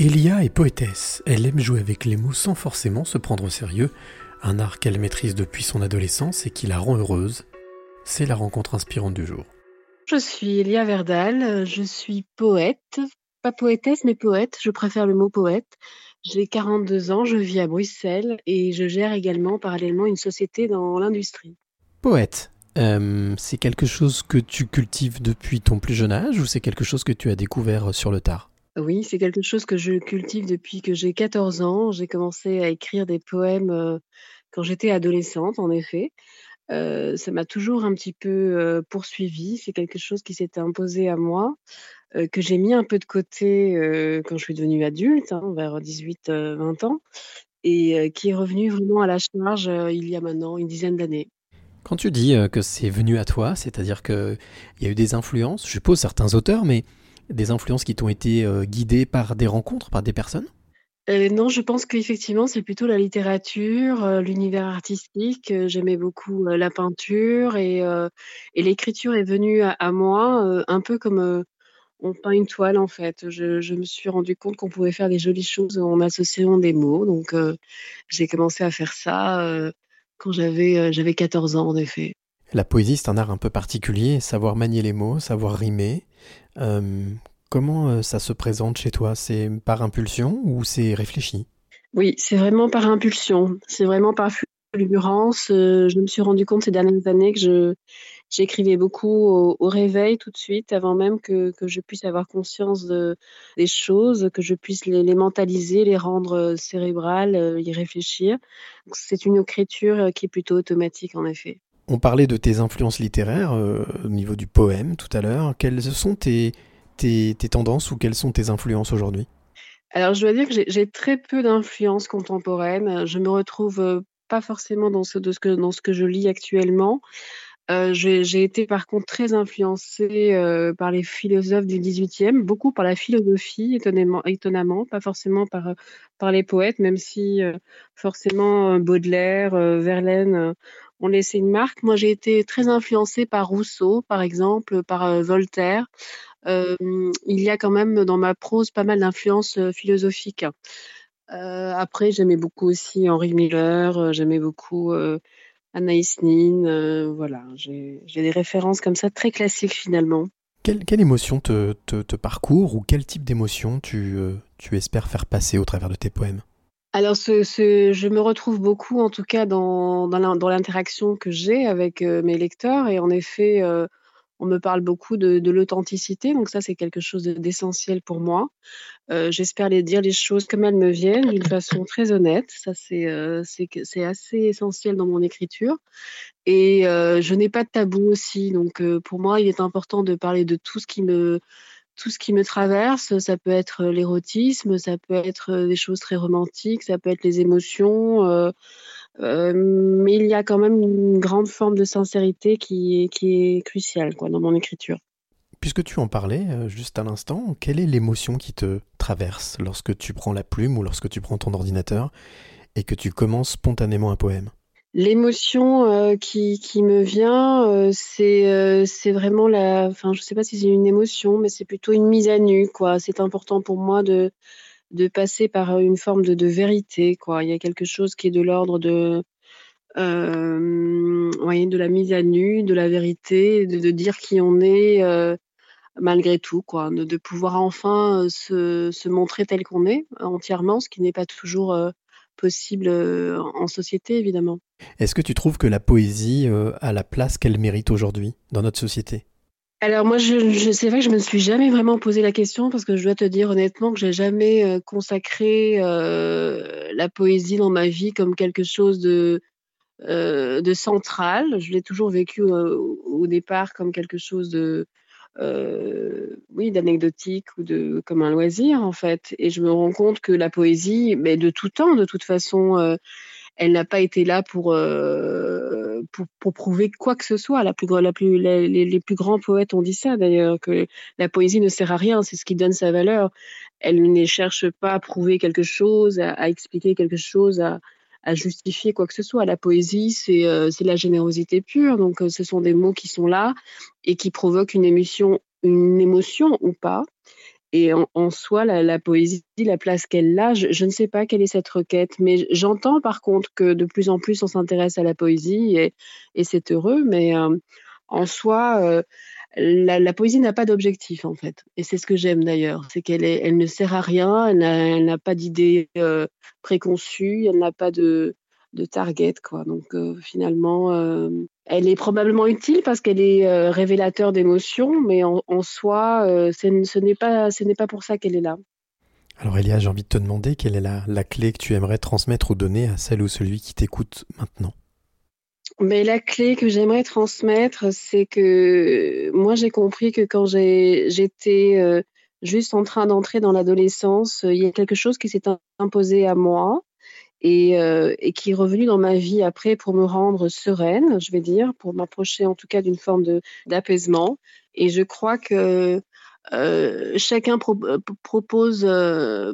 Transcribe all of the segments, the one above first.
Elia est poétesse. Elle aime jouer avec les mots sans forcément se prendre au sérieux, un art qu'elle maîtrise depuis son adolescence et qui la rend heureuse. C'est la rencontre inspirante du jour. Je suis Elia Verdal, je suis poète, pas poétesse mais poète, je préfère le mot poète. J'ai 42 ans, je vis à Bruxelles et je gère également parallèlement une société dans l'industrie. Poète, euh, c'est quelque chose que tu cultives depuis ton plus jeune âge ou c'est quelque chose que tu as découvert sur le tard? Oui, c'est quelque chose que je cultive depuis que j'ai 14 ans. J'ai commencé à écrire des poèmes, euh, quand j'étais adolescente, en effet. Euh, ça m'a toujours un petit peu, euh, poursuivie. C'est quelque chose qui s'était imposé à moi, que j'ai mis un peu de côté, quand je suis devenue adulte, hein, vers 18-20 ans et qui est revenu vraiment à la charge, il y a maintenant une dizaine d'années. Quand tu dis, que c'est venu à toi, c'est-à-dire qu'il y a eu des influences, je suppose certains auteurs, mais des influences qui t'ont été euh, guidées par des rencontres, par des personnes? Euh, non, je pense qu'effectivement, c'est plutôt la littérature, euh, l'univers artistique. J'aimais beaucoup la peinture et, l'écriture est venue à, moi un peu comme on peint une toile en fait. Je, me suis rendu compte qu'on pouvait faire des jolies choses en associant des mots. Donc j'ai commencé à faire ça quand j'avais j'avais 14 ans en effet. La poésie, c'est un art un peu particulier, savoir manier les mots, savoir rimer. Euh, comment euh, ça se présente chez toi? C'est par impulsion ou c'est réfléchi? Oui, c'est vraiment par impulsion. C'est vraiment par fulgurance. Euh, je me suis rendu compte ces dernières années que je, j'écrivais beaucoup au, réveil tout de suite, avant même que, je puisse avoir conscience de, des choses, que je puisse les mentaliser, les rendre cérébrales, y réfléchir. C'est une écriture qui est plutôt automatique en effet. On parlait de tes influences littéraires euh, au niveau du poème tout à l'heure. Quelles sont tes, tendances ou quelles sont tes influences aujourd'hui? Alors, je dois dire que j'ai très peu d'influences contemporaines. Je me retrouve euh, pas forcément dans ce, que, je lis actuellement. Euh, j'ai été par contre très influencée par les philosophes du 18e, beaucoup par la philosophie, étonnamment, pas forcément par les poètes, même si forcément Baudelaire, Verlaine ont laissé une marque. Moi, j'ai été très influencée par Rousseau, par exemple, par euh, Voltaire. Euh, il y a quand même dans ma prose pas mal d'influences euh, philosophiques. après, j'aimais beaucoup aussi Henri Miller, j'aimais beaucoup Anaïs Nin. voilà, j'ai des références comme ça très classiques finalement. Quelle, émotion te, te, parcourt ou quel type d'émotion tu espères faire passer au travers de tes poèmes? Alors, je me retrouve beaucoup, en tout cas, dans, l'interaction que j'ai avec euh, mes lecteurs. Et en effet, euh, on me parle beaucoup de, l'authenticité. Donc, ça, c'est quelque chose d'essentiel pour moi. Euh, j'espère les dire les choses comme elles me viennent, d'une façon très honnête. Ça, c'est assez essentiel dans mon écriture. Et je n'ai pas de tabou aussi. Donc, pour moi, il est important de parler de tout ce qui me tout ce qui me traverse. Ça peut être euh, l'érotisme, ça peut être euh, des choses très romantiques, ça peut être les émotions. Euh, mais il y a quand même une grande forme de sincérité qui est, qui cruciale quoi, dans mon écriture. Puisque tu en parlais juste à l'instant, quelle est l'émotion qui te traverse lorsque tu prends la plume ou lorsque tu prends ton ordinateur et que tu commences spontanément un poème? L'émotion euh, qui, me vient, euh, c'est euh, c'est vraiment la. Enfin, je sais pas si c'est une émotion, mais c'est plutôt une mise à nu, quoi. C'est important pour moi de, passer par une forme de, vérité, quoi. Il y a quelque chose qui est de l'ordre de. Ouais, de la mise à nu, de la vérité, de, dire qui on est malgré tout, quoi. De, pouvoir enfin se montrer tel qu'on est entièrement, ce qui n'est pas toujours possible euh, en société, évidemment. Est-ce que tu trouves que la poésie euh, a la place qu'elle mérite aujourd'hui dans notre société? Alors moi, je, je c'est vrai que je me suis jamais vraiment posé la question parce que je dois te dire honnêtement que j'ai jamais euh, consacré la poésie dans ma vie comme quelque chose de de central. Je l'ai toujours vécu au départ comme quelque chose de euh, oui, d'anecdotique ou de comme un loisir en fait. Et je me rends compte que la poésie, mais de tout temps, de toute façon, euh, elle n'a pas été là pour, euh, pour, pour prouver quoi que ce soit. La plus, la plus, les, les, plus grands poètes ont dit ça d'ailleurs que la poésie ne sert à rien, c'est ce qui donne sa valeur. Elle ne cherche pas à prouver quelque chose, à, à expliquer quelque chose, à, à justifier quoi que ce soit. La poésie, c'est euh, la générosité pure. Donc, euh, ce sont des mots qui sont là et qui provoquent une émotion, une émotion ou pas. Et en, soi, la, poésie, la place qu'elle a, je, ne sais pas quelle est cette requête, mais j'entends par contre que de plus en plus on s'intéresse à la poésie et, c'est heureux, mais euh, en soi, euh, la, poésie n'a pas d'objectif en fait. Et c'est ce que j'aime d'ailleurs, c'est qu'elle elle ne sert à rien, elle n'a pas d'idée euh, préconçue, elle n'a pas de, de target quoi. Donc finalement, elle est probablement utile parce qu'elle est euh, révélateur d'émotions, mais en, soi, euh, ce n'est pas, ce n'est pas pour ça qu'elle est là. Alors Elia, j'ai envie de te demander quelle est la, clé que tu aimerais transmettre ou donner à celle ou celui qui t'écoute maintenant? Mais la clé que j'aimerais transmettre, c'est que moi j'ai compris que quand j'étais euh, juste en train d'entrer dans l'adolescence, il y a quelque chose qui s'est imposé à moi euh, et, qui est revenu dans ma vie après pour me rendre sereine, je vais dire, pour m'approcher en tout cas d'une forme d'apaisement. Et je crois que euh, chacun euh, propose,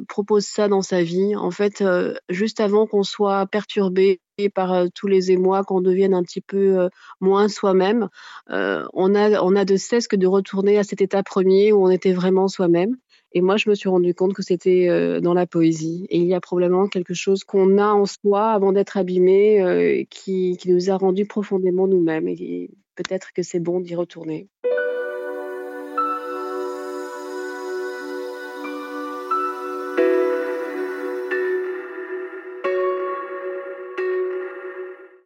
propose ça dans sa vie. En fait, juste avant qu'on soit perturbé par tous les émois, qu'on devienne un petit peu moins soi-même, on, a, de cesse que de retourner à cet état premier où on était vraiment soi-même. Et moi, je me suis rendu compte que c'était euh, dans la poésie. Et il y a probablement quelque chose qu'on a en soi avant d'être abîmé, euh, qui, qui nous a rendus profondément nous-mêmes. Et peut-être que c'est bon d'y retourner.